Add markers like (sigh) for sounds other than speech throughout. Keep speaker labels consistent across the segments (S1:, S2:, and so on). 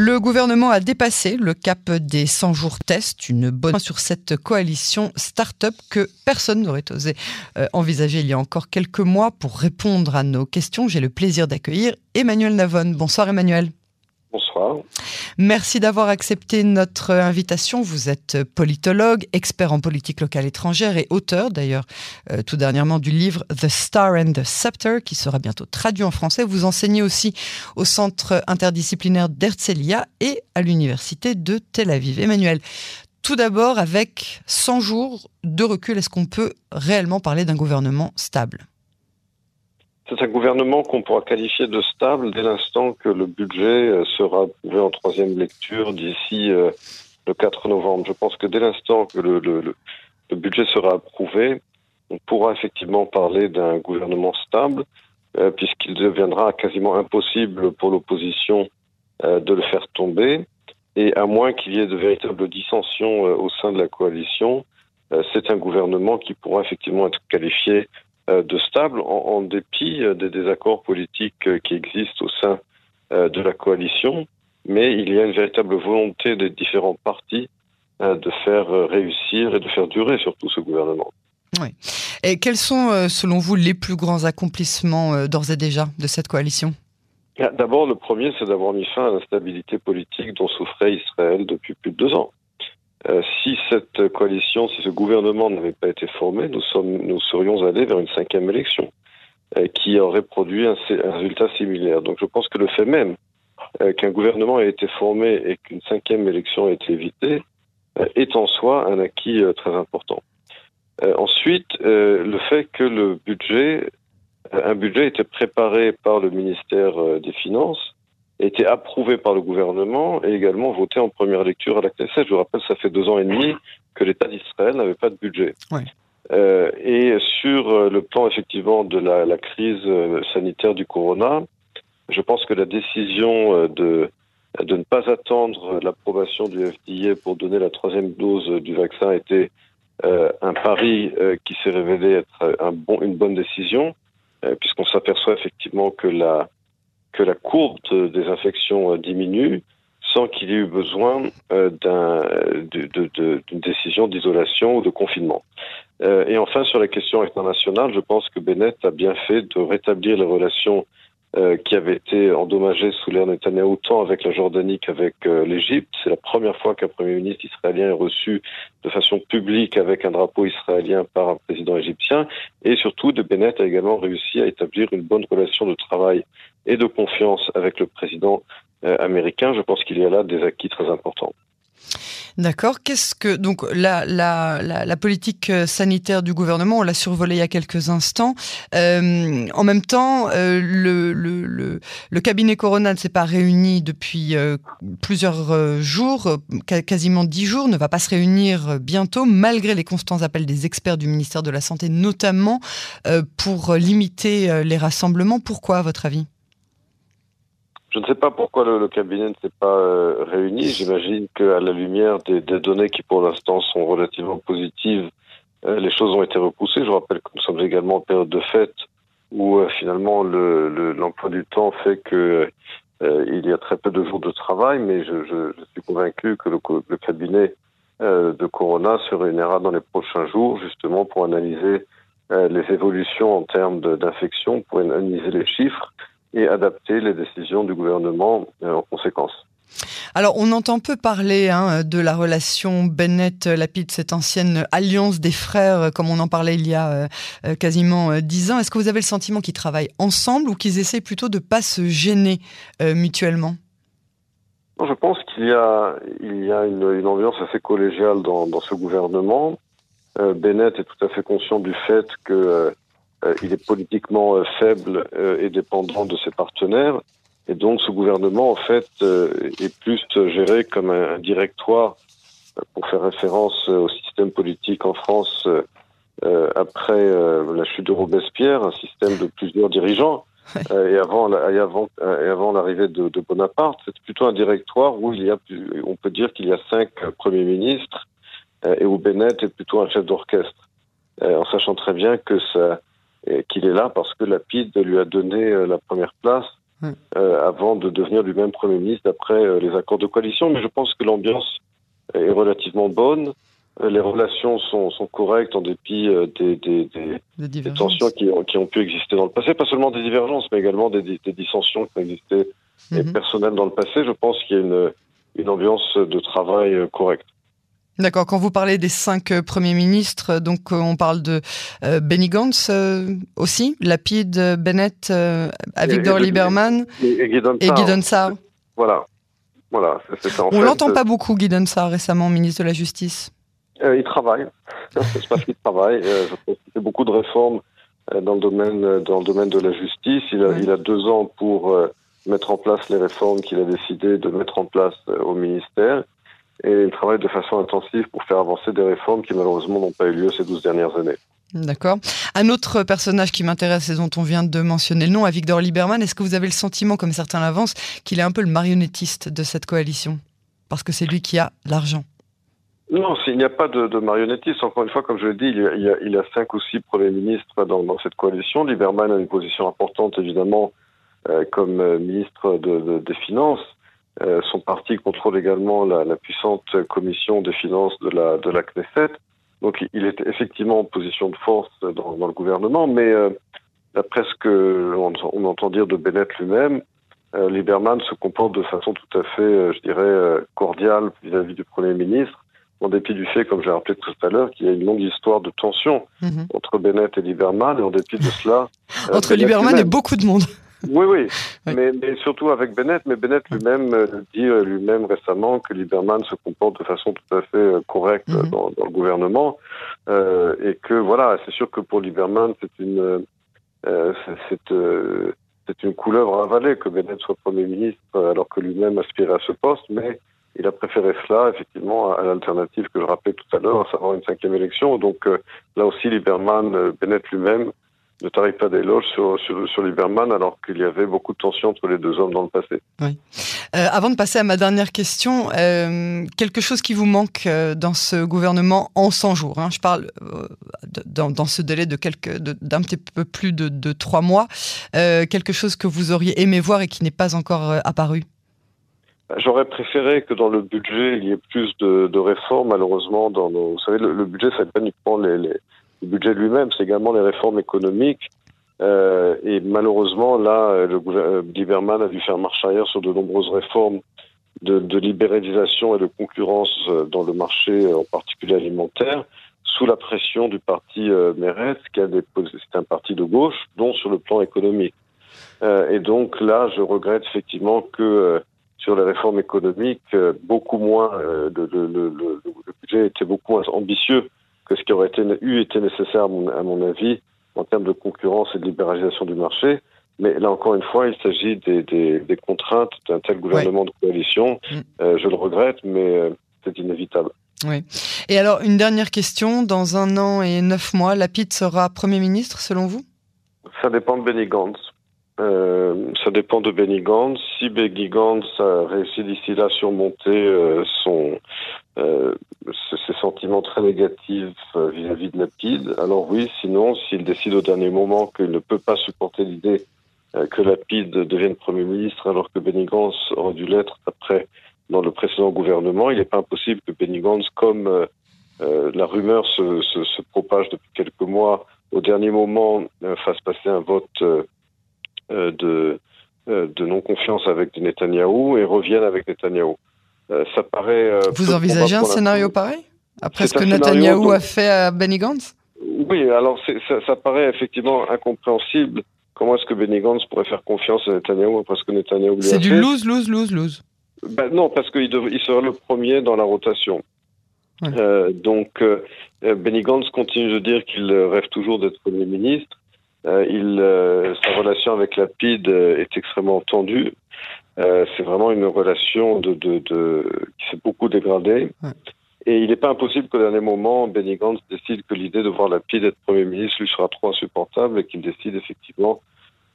S1: Le gouvernement a dépassé le cap des 100 jours test, une bonne sur cette coalition start-up que personne n'aurait osé euh, envisager il y a encore quelques mois. Pour répondre à nos questions, j'ai le plaisir d'accueillir Emmanuel Navon. Bonsoir Emmanuel.
S2: Bonsoir.
S1: Merci d'avoir accepté notre invitation. Vous êtes politologue, expert en politique locale étrangère et auteur d'ailleurs euh, tout dernièrement du livre The Star and the Scepter qui sera bientôt traduit en français. Vous enseignez aussi au centre interdisciplinaire d'Herzliya et à l'université de Tel Aviv. Emmanuel, tout d'abord avec 100 jours de recul, est-ce qu'on peut réellement parler d'un gouvernement stable?
S2: C'est un gouvernement qu'on pourra qualifier de stable dès l'instant que le budget euh, sera approuvé en troisième lecture d'ici euh, le 4 novembre. Je pense que dès l'instant que le, budget sera approuvé, on pourra effectivement parler d'un gouvernement stable, euh, puisqu'il deviendra quasiment impossible pour l'opposition de le faire tomber. Et à moins qu'il y ait de véritables dissensions au sein de la coalition, c'est un gouvernement qui pourra effectivement être qualifié de stable en, dépit euh, des désaccords politiques euh, qui existent au sein de la coalition. Mais il y a une véritable volonté des différents partis de faire réussir et de faire durer surtout ce gouvernement.
S1: Oui. Et quels sont, selon vous, les plus grands accomplissements d'ores et déjà de cette coalition?
S2: Ah, D'abord, le premier, c'est d'avoir mis fin à l'instabilité politique dont souffrait Israël depuis plus de deux ans. Euh, si cette coalition, si ce gouvernement n'avait pas été formé, nous, sommes, nous serions allés vers une cinquième élection euh, qui aurait produit un, résultat similaire. Donc je pense que le fait même euh, qu'un gouvernement ait été formé et qu'une cinquième élection ait été évitée est en soi un acquis très important. ensuite, le fait que le budget, un budget était préparé par le ministère des Finances été approuvé par le gouvernement et également voté en première lecture à la Knesset. Je vous rappelle, ça fait deux ans et demi que l'État d'Israël n'avait pas de budget. Euh, et sur euh, le plan effectivement de la, la, crise euh, sanitaire du corona, je pense que la décision euh, de, de ne pas attendre l'approbation du FDA pour donner la troisième dose du vaccin était euh, un pari qui s'est révélé être un bon, une bonne décision, puisqu'on s'aperçoit effectivement que la, que la courbe des infections euh, diminue sans qu'il y ait eu besoin euh, d'une décision d'isolation ou de confinement. Euh, et enfin, sur la question internationale, je pense que Bennett a bien fait de rétablir les relations euh, qui avait été endommagé sous l'ère Netanyahu tant avec la Jordanie qu'avec euh, l'Égypte. C'est la première fois qu'un Premier ministre israélien est reçu de façon publique avec un drapeau israélien par un président égyptien. Et surtout, de Bennett a également réussi à établir une bonne relation de travail et de confiance avec le président euh, américain. Je pense qu'il y a là des acquis très importants.
S1: D'accord. Qu'est-ce que donc la, politique euh, sanitaire du gouvernement, on l'a survolé il y a quelques instants. Euh, en même temps, euh, le, cabinet Corona ne s'est pas réuni depuis plusieurs jours, quasiment dix jours, ne va pas se réunir bientôt, malgré les constants appels des experts du ministère de la Santé, notamment pour limiter les rassemblements. Pourquoi, à votre avis?
S2: Je ne sais pas pourquoi le, cabinet ne s'est pas euh, réuni. J'imagine qu'à la lumière des, données qui pour l'instant sont relativement positives, euh, les choses ont été repoussées. Je rappelle que nous sommes également en période de fête où euh, finalement l'emploi le, du temps fait que il y a très peu de jours de travail, mais je, je, suis convaincu que le cabinet de Corona se réunira dans les prochains jours justement pour analyser les évolutions en termes d'infection, pour analyser les chiffres et adapter les décisions du gouvernement euh, en conséquence.
S1: Alors, on entend peu parler hein, de la relation Bennett-Lapide, cette ancienne alliance des frères, comme on en parlait il y a euh, quasiment dix ans. Est-ce que vous avez le sentiment qu'ils travaillent ensemble ou qu'ils essaient plutôt de ne pas se gêner euh, mutuellement?
S2: Je pense qu'il y a, il y a une, une ambiance assez collégiale dans, dans ce gouvernement. Bennett est tout à fait conscient du fait que euh, il est politiquement euh, faible euh, et dépendant de ses partenaires. Et donc ce gouvernement, en fait, est plus géré comme un, directoire, pour faire référence au système politique en France après la chute de Robespierre, un système de plusieurs dirigeants. et avant, et avant, et avant l'arrivée de, de, Bonaparte, c'est plutôt un directoire où il y a, on peut dire qu'il y a cinq premiers ministres et où Bennett est plutôt un chef d'orchestre, en sachant très bien que ça, qu'il est là parce que Lapide lui a donné euh, la première place avant de devenir lui-même Premier ministre d'après les accords de coalition. Mais je pense que l'ambiance est relativement bonne. Les relations sont, sont correctes en dépit des, des, des, tensions qui ont, qui ont, pu exister dans le passé. Pas seulement des divergences, mais également des, dissensions qui ont existé mhm. personnelles dans le passé. Je pense qu'il y a une, une ambiance de travail correcte.
S1: D'accord. Quand vous parlez des cinq euh, premiers ministres, donc euh, on parle de euh, Benny Gantz aussi, Lapide, Bennett, Avigdor Lieberman
S2: et,
S1: Guy Sarr.
S2: Voilà. voilà
S1: on l'entend pas beaucoup, Guy Sarr, récemment ministre de la Justice.
S2: il travaille. Je pense qu'il travaille. je pense qu'il fait beaucoup de réformes dans le domaine dans le domaine de la justice. Il a, il a deux ans pour mettre en place les réformes qu'il a décidé de mettre en place au ministère et il travaille de façon intensive pour faire avancer des réformes qui malheureusement n'ont pas eu lieu ces 12 dernières années.
S1: D'accord. Un autre personnage qui m'intéresse et dont on vient de mentionner le nom, à Victor Lieberman, est-ce que vous avez le sentiment, comme certains l'avancent, qu'il est un peu le marionnettiste de cette coalition? Parce que c'est lui qui a l'argent.
S2: Non, il n'y a pas de, de, marionnettiste. Encore une fois, comme je l'ai dit, il y, a, il, a, cinq ou six premiers ministres dans, dans, cette coalition. Lieberman a une position importante, évidemment, euh, comme euh, ministre de, des Finances. Euh, son parti contrôle également la, la, puissante commission des finances de la, de la Knesset. Donc il est effectivement en position de force dans, dans le gouvernement, mais euh, d'après ce que on, entend dire de Bennett lui-même, euh, Lieberman se comporte de façon tout à fait, euh, je dirais, euh, cordiale vis-à-vis du Premier ministre, en dépit du fait, comme j'ai rappelé tout à l'heure, qu'il y a une longue histoire de tension mhm. entre Bennett et Lieberman, et en dépit de cela... (laughs)
S1: entre Lieberman et beaucoup de monde
S2: oui, oui, Mais, mais, surtout avec Bennett. Mais Bennett lui-même euh, dit euh, lui-même récemment que Lieberman se comporte de façon tout à fait euh, correcte mhm. dans, dans, le gouvernement euh, et que voilà, c'est sûr que pour Lieberman, c'est une euh, c'est c'est une couleuvre avalée que Bennett soit premier ministre alors que lui-même aspirait à ce poste, mais il a préféré cela effectivement à l'alternative que je rappelais tout à l'heure, à savoir une cinquième élection. Donc là aussi, Lieberman, Bennett lui-même ne tarie pas d'éloges sur, sur, sur, Lieberman alors qu'il y avait beaucoup de tensions entre les deux hommes dans le passé.
S1: Oui. Euh, avant de passer à ma dernière question, euh, quelque chose qui vous manque euh, dans ce gouvernement en 100 jours hein, Je parle dans, dans, ce délai de quelques, d'un petit peu plus de, de trois mois. Quelque chose que vous auriez aimé voir et qui n'est pas encore apparu?
S2: J'aurais préféré que dans le budget, il y ait plus de, de réformes. Malheureusement, dans nos, vous savez, le, le budget, ça pas uniquement les, les le budget lui-même, c'est également les réformes économiques. Euh, et malheureusement, là, le gouvernement Lieberman a dû faire marche arrière sur de nombreuses réformes de, libéralisation et de concurrence euh, dans le marché, euh, en particulier alimentaire, sous la pression du parti euh, Meretz, qui c'est un parti de gauche, dont sur le plan économique. Euh, et donc là, je regrette effectivement que euh, sur les réformes économiques, beaucoup moins, de, le budget était beaucoup moins ambitieux que ce qui aurait été, eu été nécessaire, à mon, à mon, avis, en termes de concurrence et de libéralisation du marché. Mais là, encore une fois, il s'agit des, des, des, contraintes d'un tel gouvernement de coalition. Mm. Euh, je le regrette, mais euh, c'est inévitable.
S1: Oui. Et alors, une dernière question. Dans un an et neuf mois, Lapide sera Premier ministre, selon vous?
S2: Ça dépend de Benny Gantz. Euh, ça dépend de Benny Gantz. Si Benny Gantz a réussi d'ici là à surmonter euh, son, euh, ses sentiments très négatifs euh, vis-à-vis de Lapide, alors oui, sinon, s'il décide au dernier moment qu'il ne peut pas supporter l'idée euh, que Lapide devienne Premier ministre alors que Benny Gantz aurait dû l'être après dans le précédent gouvernement, il n'est pas impossible que Benny Gantz, comme euh, la rumeur se, se, se, propage depuis quelques mois, au dernier moment fasse passer un vote de, de non-confiance avec Netanyahou et revienne avec Netanyahou. Ça paraît.
S1: Vous envisagez un scénario pareil? Après ce que Netanyahou a fait à Benny Gantz?
S2: Oui, alors ça, ça, paraît effectivement incompréhensible. Comment est-ce que Benny Gantz pourrait faire confiance à Netanyahou après ce que Netanyahou lui a fait
S1: C'est du lose, lose, lose, lose.
S2: Ben non, parce qu'il il sera le premier dans la rotation. Ouais. Euh, donc, euh, Benny Gantz continue de dire qu'il rêve toujours d'être Premier ministre. Euh, il, sa relation avec la PID est extrêmement tendue. C'est vraiment une relation de, de, de qui s'est beaucoup dégradée. Ouais. Et il n'est pas impossible qu'au dernier moment, Benny Gantz décide que l'idée de voir la pied d'être Premier ministre lui sera trop insupportable et qu'il décide effectivement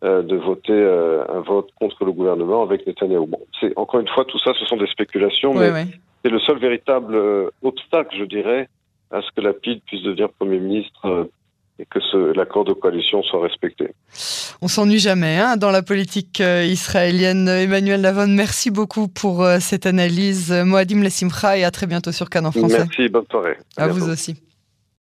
S2: euh, de voter euh, un vote contre le gouvernement avec Netanyahu. Bon, c'est encore une fois tout ça, ce sont des spéculations, mais c'est le seul véritable euh, obstacle, je dirais, à ce que la PID puisse devenir Premier ministre et que l'accord de coalition soit respecté.
S1: On s'ennuie jamais hein, dans la politique euh, israélienne. Emmanuel Lavon, merci beaucoup pour euh, cette analyse. Moadim Lessimcha et à très bientôt sur Canon Français.
S2: Merci, bonne soirée.
S1: À, vous aussi.